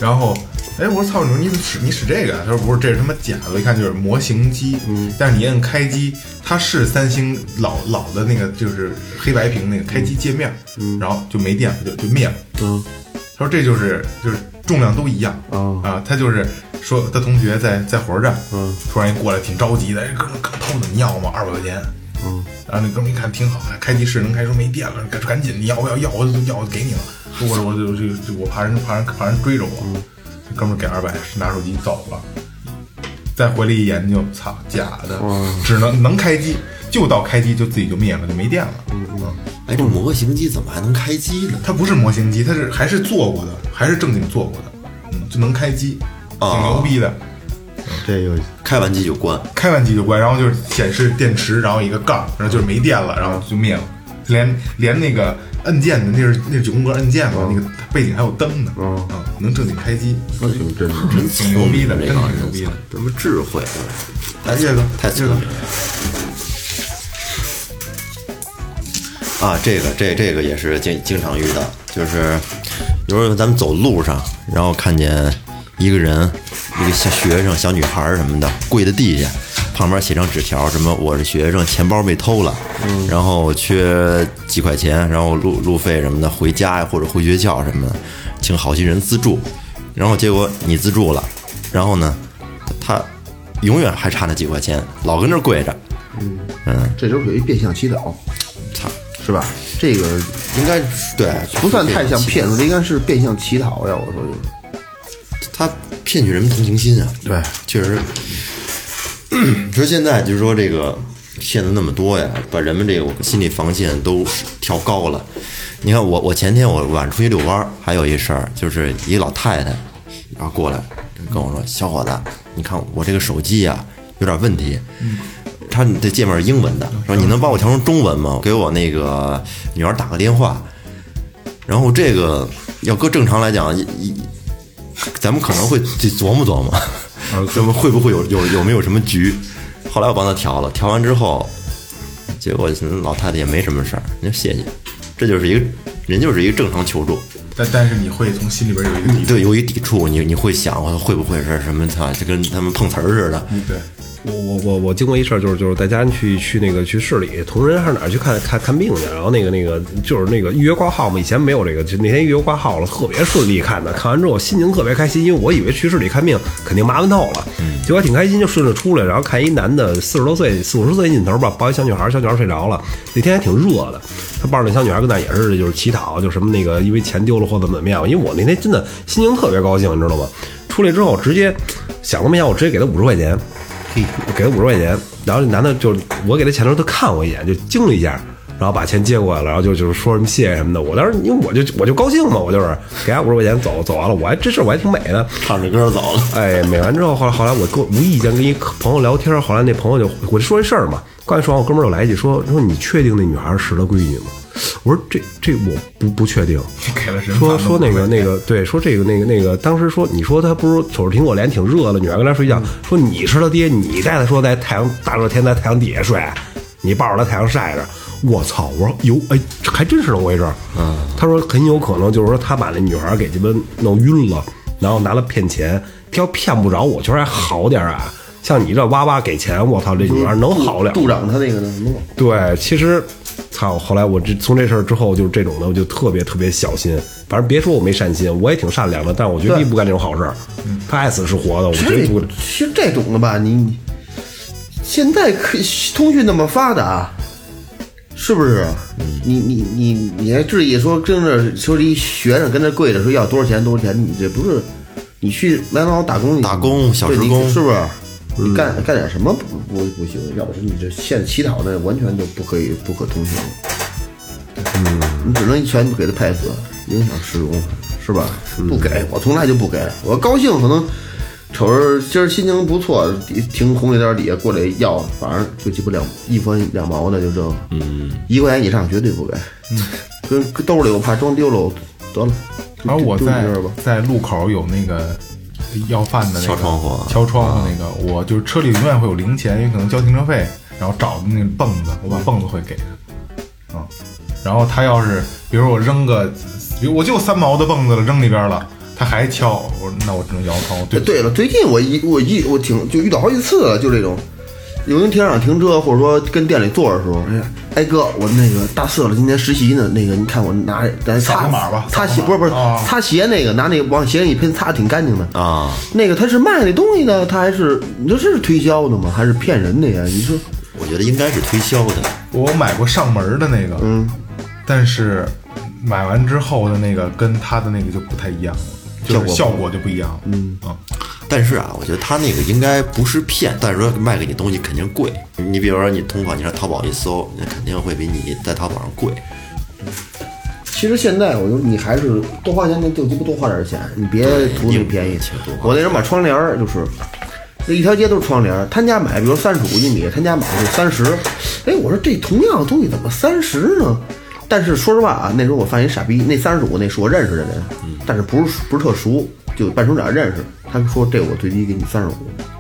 然后，哎，我说操，你说你怎么使你使这个？啊？他说不是，这是他妈假的，一看就是模型机，嗯，但是你摁开机，它是三星老老的那个就是黑白屏那个开机界面，嗯，然后就没电了，就就灭了，嗯，他说这就是就是重量都一样，啊，他就是说他同学在在火车站，嗯，突然一过来挺着急的，哎，哥们儿刚偷的，你要吗？二百块钱，嗯，然后那哥们儿一看挺好，开机室能开，说没电了，赶赶紧，你要不要？要我就要我就给你了，说我我就就就我怕人怕人怕人追着我，这哥们儿给二百，拿手机走了。再回来一研究，操，假的，只能能开机，就到开机就自己就灭了，就没电了。嗯嗯，哎，这模型机怎么还能开机呢？它不是模型机，它是还是做过的，还是正经做过的，嗯，就能开机，挺牛逼的。这个开完机就关，开完机就关，然后就是显示电池，然后一个杠，然后就是没电了，然后就灭了，连连那个按键的那是那是九宫格按键嘛，那个背景还有灯呢，嗯，能正经开机，那挺真的。真挺牛逼的，真挺牛逼的。这么智慧，来这个太聪明啊，这个这这个也是经经常遇到，就是有时候咱们走路上，然后看见一个人，一个小学生、小女孩儿什么的跪在地下，旁边写张纸条，什么我是学生，钱包被偷了，然后缺几块钱，然后路路费什么的，回家呀或者回学校什么的，请好心人资助，然后结果你资助了，然后呢，他永远还差那几块钱，老跟那儿跪着，嗯嗯，这就属于变相乞讨，操，是吧？这个应该对，不算太像骗术，这应该是变相乞讨呀。我说就是，他骗取人们同情心啊。对，确实。你 说现在就是说这个骗子那么多呀，把人们这个心理防线都调高了。你看我，我前天我晚上出去遛弯儿，还有一事儿，就是一老太太，然后过来跟我说：“小伙子，你看我这个手机呀有点问题。”他的界面是英文的，说你能帮我调成中文吗？给我那个女儿打个电话。然后这个要搁正常来讲，一咱们可能会去琢磨琢磨，咱们会不会有有有没有什么局？后来我帮他调了，调完之后，结果老太太也没什么事儿，人家谢谢，这就是一个人就是一个正常求助，但但是你会从心里边有一个抵。对，有一抵触，你你会想会不会是什么？操，就跟他们碰瓷儿似的。对，我我我我经过一事儿，就是就是带家人去去那个去市里同仁还是哪儿去看看看病去，然后那个那个就是那个预约挂号嘛，以前没有这个，就那天预约挂号了，特别顺利看的，看完之后心情特别开心，因为我以为去市里看病肯定麻烦透了，结果挺开心，就顺着出来，然后看一男的四十多岁四五十岁劲头吧，抱一小女孩，小女孩睡着了，那天还挺热的，他抱着那小女孩跟那也是就是乞讨，就什么那个因为钱丢了或怎么怎么样，因为我那天真的心情特别高兴，你知道吗？出来之后直接想都没想，我直接给他五十块钱。我给他五十块钱，然后这男的就我给他钱的时候，他看我一眼，就惊了一下，然后把钱接过来了，然后就就是说什么谢谢什么的。我当时因为我就我就高兴嘛，我就是给他五十块钱走走完了，我还这事我还挺美的。唱着歌走了。哎，美完之后，后来后来我跟无意间跟一朋友聊天，后来那朋友就我就说这事儿嘛，刚才说完，我哥们儿又来一句说说你确定那女孩是他闺女吗？我说这这我不不确定。说说那个那个对，说这个那个那个，当时说你说他不是瞅着苹果脸挺热的，女儿跟他睡觉，说你是他爹，你带他说在太阳大热天在太阳底下睡，你抱着他太阳晒着，我操！我说哟，哎，还真是那么回事儿。嗯，他说很有可能就是说他把那女孩给鸡巴弄晕了，然后拿了骗钱，他要骗不着我，觉得还好点儿啊。像你这哇哇给钱，我操，这女孩能好了？助长他那个呢？弄对，其实，操，后来我这从这事儿之后，就是这种的，我就特别特别小心。反正别说我没善心，我也挺善良的，但我绝对不干这种好事儿。他爱死是活的，我绝对不。其实这种的吧，你你现在可通讯那么发达，是不是？你你你你还至于说跟着说一学生跟那跪着说要多少钱多少钱？你这不是你去麦当劳打工，打工小时工是不是？你干干点什么不不不行？要不是你这现在乞讨的完全就不可以不可通行。嗯，你只能一拳给他拍死，影响市容，是吧？不给我从来就不给，我高兴可能瞅着今儿心情不错，底停红绿灯底下过来要，反正就鸡巴两一分两毛的就挣，嗯，一块钱以上绝对不给，嗯，跟跟兜里我怕装丢了，我得了。然后我在这吧在路口有那个要饭的那个敲窗户敲窗户那个，我就是车里永远会有零钱，因为可能交停车费，然后找的那个蹦子，我把蹦子会给他，啊、然后他要是比如我扔个，比如我就三毛的蹦子了，扔里边了，他还敲，我那我只能摇窗户，对对了，最近我一我一我挺就遇到好几次了，就这种，有人停车场停车，或者说跟店里坐的时候，哎呀，哎哥，我那个大四了，今天实习呢，那个你看我拿咱擦码吧擦鞋不是不是哦擦鞋那个拿那个往鞋上一喷，擦的挺干净的。啊。那个他是卖那东西的，他还是你说这是推销的吗？还是骗人的呀？你说我觉得应该是推销的，我买过上门的那个，嗯，但是买完之后的那个跟他的那个就不太一样了，就是效果就不一样。了，嗯。啊，但是啊，我觉得他那个应该不是骗，但是说卖给你东西肯定贵。你比如说你同款，你上淘宝一搜，那肯定会比你在淘宝上贵。其实现在我就你还是多花钱那就鸡巴多花点钱，你别图那个便宜我那时候买窗帘儿就是，那一条街都是窗帘儿，他家买比如三十五一米，他家买是三十，哎，我说这同样的东西怎么三十呢？但是说实话啊，那时候我犯一傻逼，那三十五那是我认识的人，但是不是不是特熟，就半熟脸认识。他说这我最低给你三十五，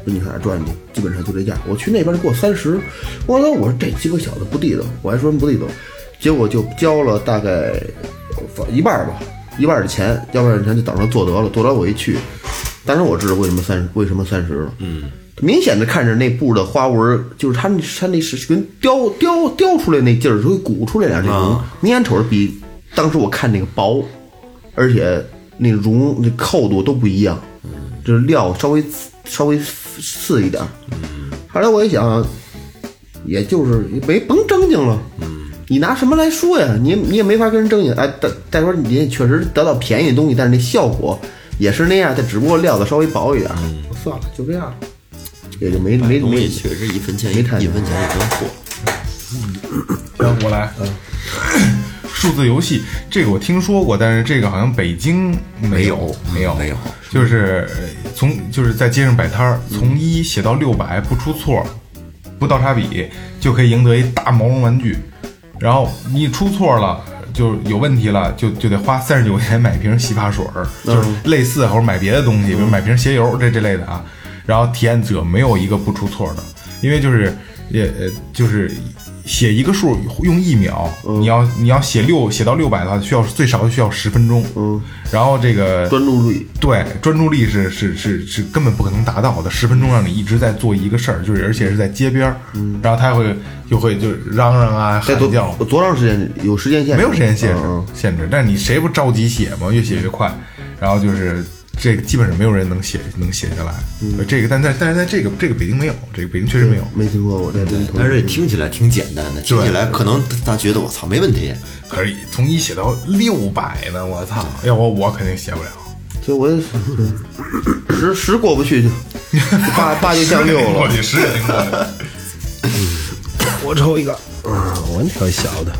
说你上哪儿赚去？基本上就这价。我去那边就给我三十，我说我说这鸡巴小子不地道，我还说不地道，结果就交了大概一半儿吧，一半儿的钱，要不然钱就等着做得了。做得我一去，当时我知道为什么三十为什么三十了，嗯，明显的看着那布的花纹儿，就是它那它那是跟雕雕雕出来那劲儿，就会鼓出来点儿那种，明显瞅着比当时我看那个薄，而且那绒那厚度都不一样，就是料稍微稍微次一点儿。后来我一想，也就是没甭正经了。你拿什么来说呀？你你也没法跟人争赢。哎，再再说你也确实得到便宜的东西，但是那效果也是那样，它只不过料子稍微薄一点儿。算了，就这样，也就没没东西没确实一分钱一没看一分钱一分货。行，我来。数字游戏这个我听说过，但是这个好像北京没有，没有，没有。就是呃从就是在街上摆摊儿，从一写到六百不出错，不倒插笔就可以赢得一大毛绒玩具。然后你出错了，就有问题了，就就得花三十九块钱买瓶洗发水儿，就是类似或者买别的东西，比如买瓶鞋油这这类的啊。然后体验者没有一个不出错的，因为就是也呃就是写一个数用一秒，你要你要写六写到六百的话，需要最少需要十分钟。嗯，然后这个专注力。对，专注力是是是是根本不可能达到的，十分钟让你一直在做一个事儿，就是而且是在街边儿，然后他会就会就嚷嚷啊喊叫，多长时间？有时间限制？没有时间限制、嗯限制，但是你谁不着急写吗，越写越快，然后就是这个基本上没有人能写能写下来，这个但在但是在这个这个北京没有，这个北京确实没有，没听过我，这但是这听起来挺简单的，听起来可能他觉得我操没问题，可是从一写到六百呢，我操，要我我肯定写不了。所以我也十十过不去就 八八就降六了。我去十也挺过的。我抽一个，嗯，我挑一小的。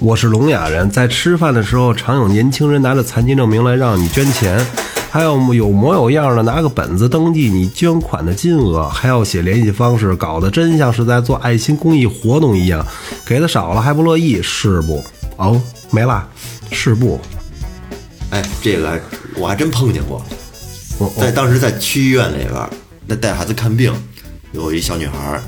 我是聋哑人，在吃饭的时候，常有年轻人拿着残疾证明来让你捐钱，还有有模有样的拿个本子登记你捐款的金额，还要写联系方式，搞得真像是在做爱心公益活动一样。给的少了还不乐意，是不？哦，没了，是不？哎，这个我还真碰见过，我我在当时在区医院里边儿，那带孩子看病，有一小女孩儿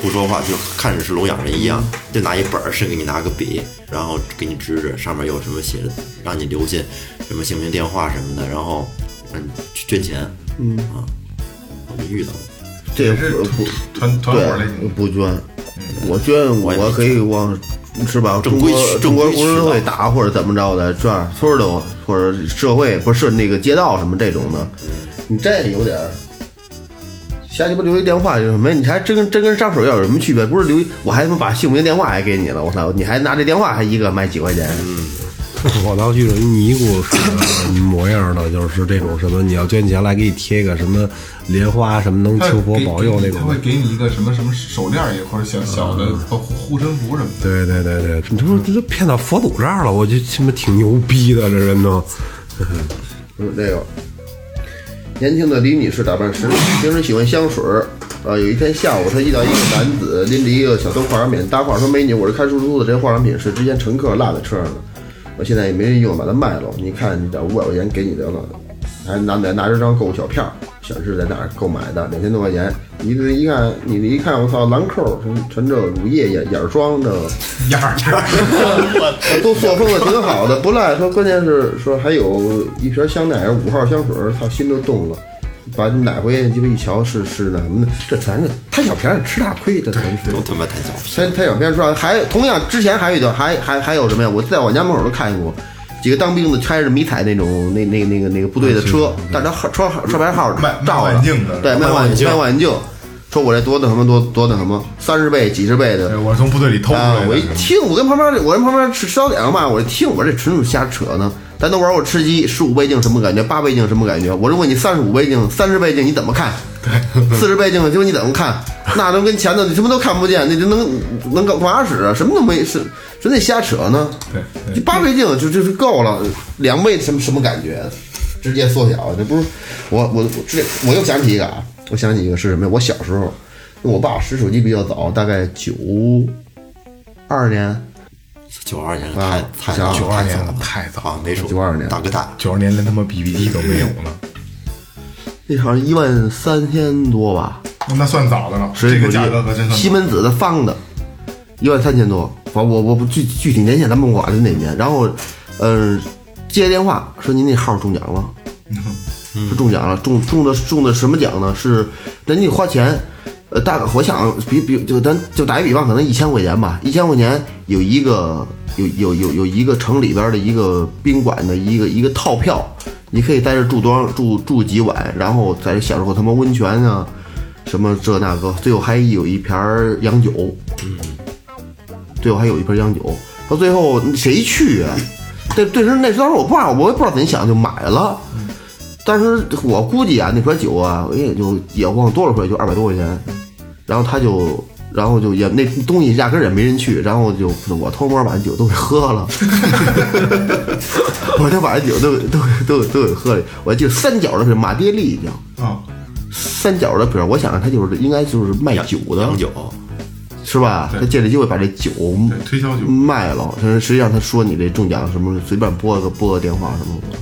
不说话，就看着是聋哑人一样，就拿一本儿，是给你拿个笔，然后给你指指，上面有什么写着，让你留下什么姓名、电话什么的，然后让你去捐钱。嗯啊，我就遇到过。这不不团团伙类对不捐，我捐我我可以往是吧？中正规渠国中国正规渠道工人会打或者怎么着的，赚村儿的或者社会不是那个街道什么这种的，你这有点儿。瞎鸡巴留一电话有什么？你还真跟真跟上手要有什么区别？不是留一，我还他妈把姓名电话还给你了，我操！你还拿这电话还一个卖几块钱？嗯我倒遇着一尼姑似的模样的，就是这种什么，你要捐钱来给你贴个什么莲花什么能求佛保佑那种他。会给你一个什么什么手链儿也或者小小的护护身符什么的。对对对对，这不这都骗到佛祖这儿了，我就他妈挺牛逼的，这人都。嗯，这个年轻的李女士打扮时，平时喜欢香水儿。啊，有一天下午，她遇到一个男子拎着一个小兜化妆品，搭话说：“美女，我是开出租的，这化妆品是之前乘客落在车上的，我现在也没人用，把它卖了。你看，你这五百块钱给你得了。”还拿拿拿着张购物小票，显示在哪儿购买的，两千多块钱。你这一看，你这一看，我操，兰蔻，陈陈这乳液眼眼霜这个。眼儿 都塑封的挺好的，不赖。说关键是说还有一瓶香奈儿五号香水儿，操，心都动了。把你买回去，鸡巴一瞧是是那什么的，这咱这贪小便宜吃大亏，这真是。都他妈贪小便宜。贪贪小便宜说还同样之前还有一段，还还还有什么呀？我在我家门口都看见过几个当兵的开着迷彩那种那那那个那个部队的车，但是号车号车牌号卖照望远镜的对，卖望远镜，卖望远镜。说我这多那什么多多那什么，三十倍、几十倍的，我是从部队里偷出啊来！的。我一听，我跟旁边我跟旁边吃吃早点嘛，我一听，我这纯属瞎扯呢。咱都玩过吃鸡，十五倍镜什么感觉？八倍镜什么感觉？我就问你，三十五倍镜、三十倍镜你怎么看？对，四十倍镜就你怎么看？那都跟前头你什么都看不见，那就能能干干嘛使啊？什么都没，是真得瞎扯呢。对八倍镜就就是够了，两倍什么什么感觉？直接缩小，这不是我我我这我又想起一个啊，我想起一个是什么呀？我小时候，我爸使手机比较早，大概九二年，九二年啊太太想92年太早了太早啊，没准九二年大哥大。九二年连他妈 BB 机都没有呢，那好像一万三千多吧，那算早的了。这个使手机价格可真算西门子的方的，一万三千多。反正我我不具具体年限咱们不管是哪年。然后，嗯、接电话说您那号中奖了，是中奖了，中中的中的什么奖呢？是那你得花钱。呃，大概我想比比就咱就打一比方，可能一千块钱吧，一千块钱有一个有有有有一个城里边的一个宾馆的一个一个套票，你可以在这住多少住住几晚，然后在这享受他妈温泉啊，什么这那个，最后还有一瓶洋酒，最后还有一瓶洋酒，到最后谁去啊？这对时那时候我不知道，我也不知道怎么想就买了。但是我估计啊，那瓶酒啊，也就也忘多少块，就二百多块钱。然后他就，然后就也那东西压根儿也没人去，然后就我偷摸把酒都给喝了 我就把酒都都都都给喝了。我还记得三角的是马爹利叫啊，三角的瓶，我想他就是应该就是卖酒的，洋酒，是吧？他借这机会把这酒，推销酒。卖了，但是实际上他说你这中奖什么，随便拨个拨个电话什么的。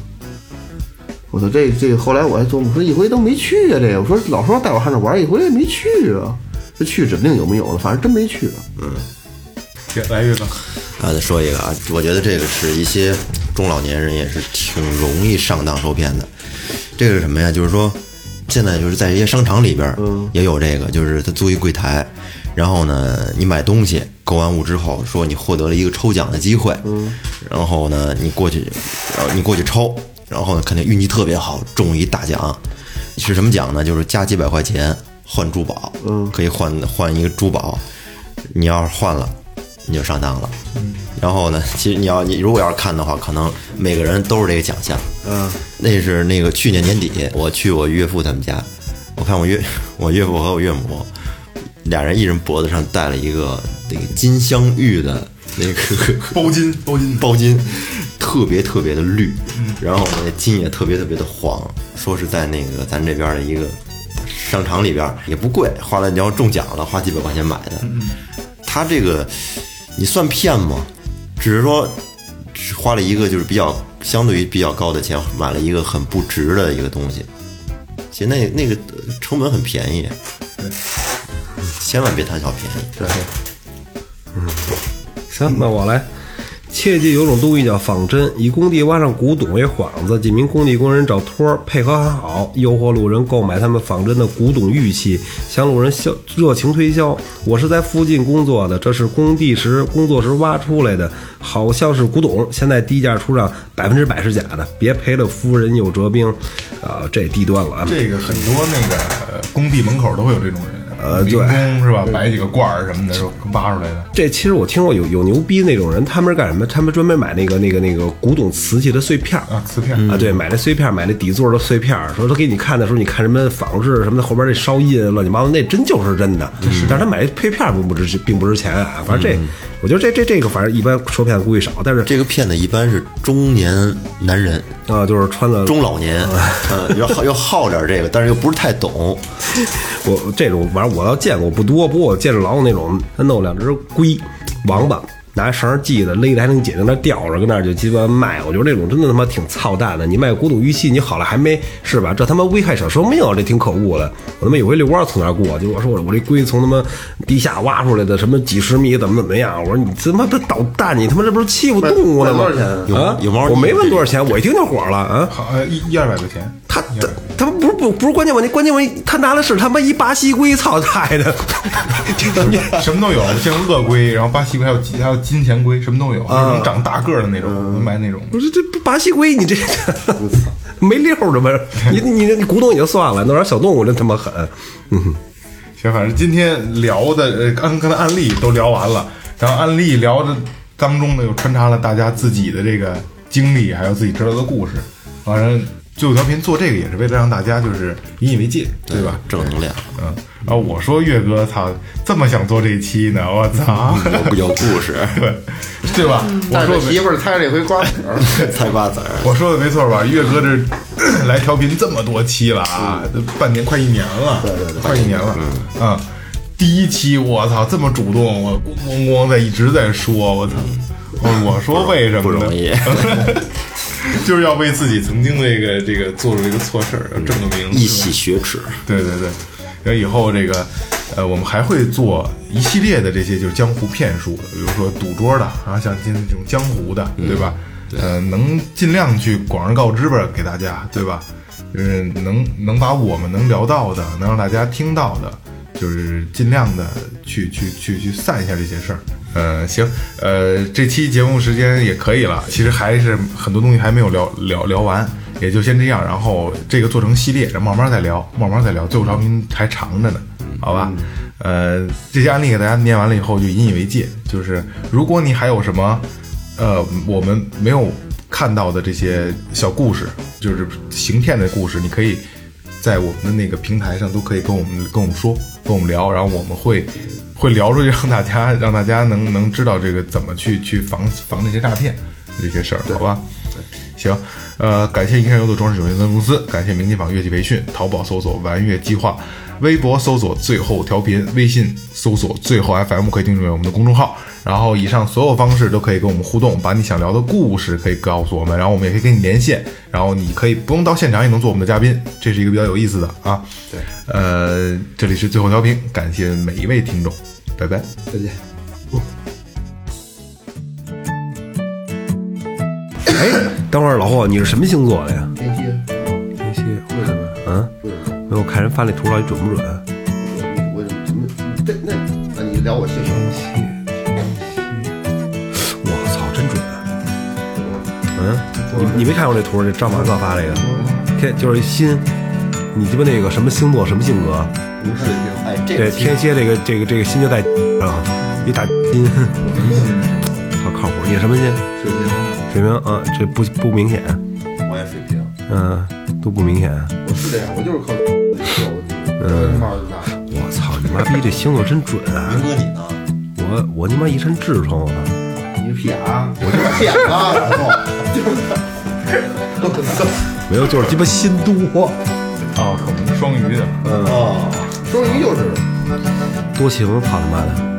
我操，这这后来我还琢磨说一回都没去啊，这个我说老说带我上这玩，一回也没去啊。这去指不定有没有了，反正真没去嗯。来来岳哥，啊，再说一个啊，我觉得这个是一些中老年人也是挺容易上当受骗的。这个是什么呀？就是说，现在就是在一些商场里边儿也有这个，就是他租一柜台，然后呢，你买东西购完物之后，说你获得了一个抽奖的机会，然后呢，你过去，然后你过去抽，然后呢，肯定运气特别好，中一大奖。是什么奖呢？就是加几百块钱换珠宝，可以换换一个珠宝。你要是换了，你就上当了。然后呢，其实你要你如果要是看的话，可能每个人都是这个奖项。嗯，那是那个去年年底，我去我岳父他们家，我看我岳 我岳父和我岳母俩人一人脖子上戴了一个那个金镶玉的那个 包金包金包金，特别特别的绿，然后那金也特别特别的黄，说是在那个咱这边的一个商场里边也不贵，花了你要中奖了，花几百块钱买的。他这个你算骗吗？只是说只花了一个就是比较相对于比较高的钱买了一个很不值的一个东西，其实那那个成本很便宜，千万别贪小便宜。对，行，那我来。切记有种东西叫仿真，以工地挖上古董为幌子，几名工地工人找托儿，配合很好，诱惑路人购买他们仿真的古董玉器，向路人销热情推销。我是在附近工作的，这是工地时工作时挖出来的，好像是古董，现在低价出让，百分之百是假的，别赔了夫人又折兵，啊，这低端了啊。这个很多那个工地门口都会有这种人，呃对是吧？摆几个罐儿什么的，是挖出来的。这其实我听过有有牛逼那种人，他们是干什么？他们专门买那个那个那个古董瓷器的碎片儿啊，瓷片啊，对，买那碎片儿，买那底座的碎片儿，说他给你看的时候，你看什么仿制什么的，后边这烧印乱七八糟，那真就是真的。但是他买配片儿并不值并不值钱啊，反正这，我觉得这这这个反正一般受骗的估计少，但是这个骗子一般是中年男人，啊，就是穿的中老年，嗯，要好要好点这个，但是又不是太懂。我这种反正我倒见过不多，不过我见着老有那种他弄两只龟王八。拿绳系的，勒的还能紧，在那吊着，跟那就鸡巴卖。我觉得这种真的他妈挺操蛋的。你卖古董玉器，你好了还没是吧？这他妈危害小生命，这挺可恶的。我他妈有回遛弯从那儿过，就我说我我这龟从他妈地下挖出来的，什么几十米，怎么怎么样？我说你他妈的捣蛋，你他妈这不是欺负动物呢吗？多少钱有啊，有毛我没问多少钱，我一听就火了啊。好，呃，一一二百块钱。他他他不是不不是关键问题，关键问题他拿的是他妈一巴西龟，操太的，什么都有，像鳄龟，然后巴西龟，还有金还有金钱龟，什么都有，能长大个儿的那种，能买那种。不是这不巴西龟，你这 没溜儿的吗？你你你古董也就算了，弄点小动物真他妈狠。嗯，行，反正今天聊的呃，刚刚才案例都聊完了，然后案例聊的当中呢，又穿插了大家自己的这个经历，还有自己知道的故事。反正最后调频做这个也是为了让大家就是引以为戒，对吧？正能量，嗯，然后我说岳哥，操，这么想做这期呢，我操，有有故事，对对吧？我说媳妇儿猜这回瓜子儿，猜瓜子儿。我说的没错吧？岳哥这 来调频这么多期了啊，都半年快一年了，对对对，快一年了，嗯，第一期我操这么主动，我咣咣咣在一直在说，我操，我我说为什么不容易，就是要为自己曾经这个这个做出这个错事儿要证个名，一洗雪耻。对对对，然后以后这个，呃，我们还会做一系列的这些就是江湖骗术的，比如说赌桌的，然后像今天这种江湖的，对吧？呃，能尽量去广而告之吧，给大家，对吧？就是能能把我们能聊到的，能让大家听到的，就是尽量的去去去去散一下这些事儿。呃，行，呃，这期节目时间也可以了，其实还是很多东西还没有聊聊聊完，也就先这样，然后这个做成系列，然后慢慢再聊，慢慢再聊，最后调频还长着呢，好吧？呃，这些案例给大家念完了以后就引以为戒，就是如果你还有什么呃我们没有看到的这些小故事，就是行骗的故事，你可以在我们的那个平台上都可以跟我们跟我们说，跟我们聊，然后我们会会聊出去，让大家让大家能能知道这个怎么去去防防这些诈骗这些事儿，好吧？行，呃，感谢银山游乐装饰有限责任公司，感谢明金坊乐器培训，淘宝搜索“玩乐计划”，微博搜索“最后调频”，微信搜索“最后 FM”，可以订阅我们的公众号。然后以上所有方式都可以跟我们互动，把你想聊的故事可以告诉我们，然后我们也可以跟你连线，然后你可以不用到现场也能做我们的嘉宾，这是一个比较有意思的啊。对，呃，这里是最后调频，感谢每一位听众，拜拜。再见。哎，等会儿老霍，你是什么星座的呀？天蝎，天蝎，为什么？嗯，没有，我看人发那图到底准不准？我怎么这那那你聊我姓名？我操，真准！嗯，你你没看过这图？这张马哥发这个，天就是一心，你鸡巴那个什么星座什么性格？不是，哎，这对，天蝎这个这个这个心就在啊，一大心，好靠谱。你什么心？水瓶，水瓶啊，这不不明显，我也水平，嗯，都不明显。我是这样，我就是靠我我操，你妈逼这星座真准啊！明哥你呢？我我他妈一身痔疮，我操！你屁眼啊！我就是 屁眼啊！然后 没有，就是鸡巴心多，哦，可能双鱼的。哦，双鱼就是多情，操他妈的！